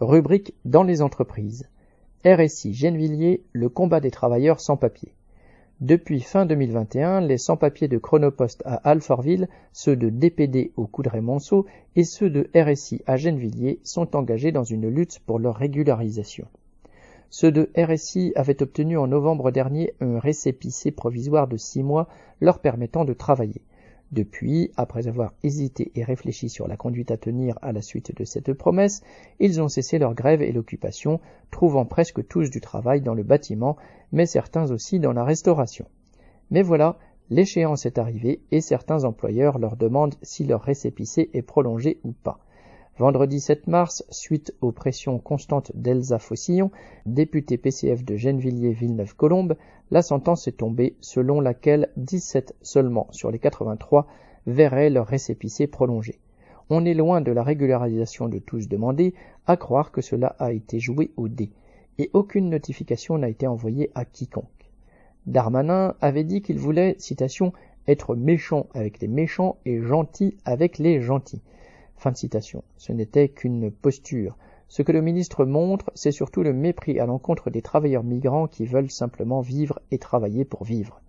Rubrique dans les entreprises. RSI Gennevilliers, le combat des travailleurs sans papier. Depuis fin 2021, les sans-papiers de Chronopost à Alfortville, ceux de DPD au Coudray-Monceau et ceux de RSI à Gennevilliers sont engagés dans une lutte pour leur régularisation. Ceux de RSI avaient obtenu en novembre dernier un récépissé provisoire de six mois leur permettant de travailler. Depuis, après avoir hésité et réfléchi sur la conduite à tenir à la suite de cette promesse, ils ont cessé leur grève et l'occupation, trouvant presque tous du travail dans le bâtiment, mais certains aussi dans la restauration. Mais voilà, l'échéance est arrivée et certains employeurs leur demandent si leur récépissé est prolongé ou pas. Vendredi 7 mars, suite aux pressions constantes d'Elsa Fossillon, députée PCF de Gennevilliers-Villeneuve-Colombe, la sentence est tombée selon laquelle 17 seulement sur les 83 verraient leur récépissé prolongé. On est loin de la régularisation de tous demandés, à croire que cela a été joué au dé, et aucune notification n'a été envoyée à quiconque. Darmanin avait dit qu'il voulait, citation, être méchant avec les méchants et gentil avec les gentils. Fin de citation. Ce n'était qu'une posture. Ce que le ministre montre, c'est surtout le mépris à l'encontre des travailleurs migrants qui veulent simplement vivre et travailler pour vivre.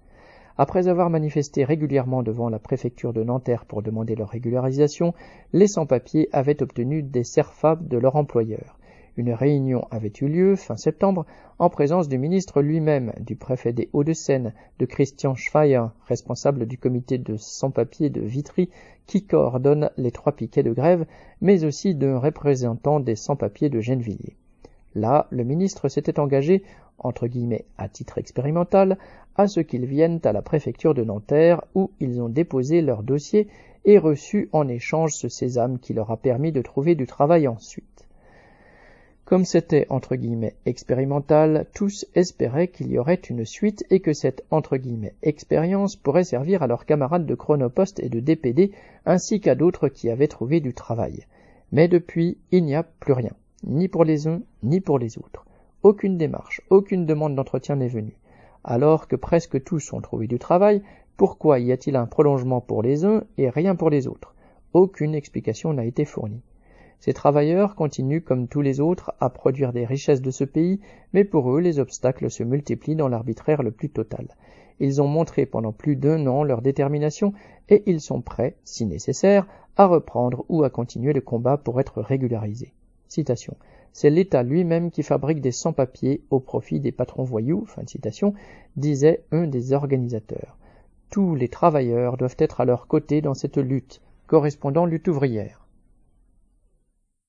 Après avoir manifesté régulièrement devant la préfecture de Nanterre pour demander leur régularisation, les sans-papiers avaient obtenu des serfab de leur employeur. Une réunion avait eu lieu fin septembre en présence du ministre lui-même, du préfet des Hauts-de-Seine, de Christian Schweier, responsable du comité de sans-papiers de Vitry, qui coordonne les trois piquets de grève, mais aussi d'un représentant des sans-papiers de Gennevilliers. Là, le ministre s'était engagé, entre guillemets à titre expérimental, à ce qu'ils viennent à la préfecture de Nanterre où ils ont déposé leur dossier et reçu en échange ce sésame qui leur a permis de trouver du travail ensuite. Comme c'était entre guillemets expérimental, tous espéraient qu'il y aurait une suite et que cette entre guillemets expérience pourrait servir à leurs camarades de Chronopost et de DPD ainsi qu'à d'autres qui avaient trouvé du travail. Mais depuis, il n'y a plus rien, ni pour les uns ni pour les autres. Aucune démarche, aucune demande d'entretien n'est venue. Alors que presque tous ont trouvé du travail, pourquoi y a-t-il un prolongement pour les uns et rien pour les autres? Aucune explication n'a été fournie. Ces travailleurs continuent comme tous les autres à produire des richesses de ce pays, mais pour eux les obstacles se multiplient dans l'arbitraire le plus total. Ils ont montré pendant plus d'un an leur détermination et ils sont prêts, si nécessaire, à reprendre ou à continuer le combat pour être régularisés. C'est l'État lui-même qui fabrique des sans-papiers au profit des patrons voyous, fin de citation, disait un des organisateurs. Tous les travailleurs doivent être à leur côté dans cette lutte, correspondant lutte ouvrière.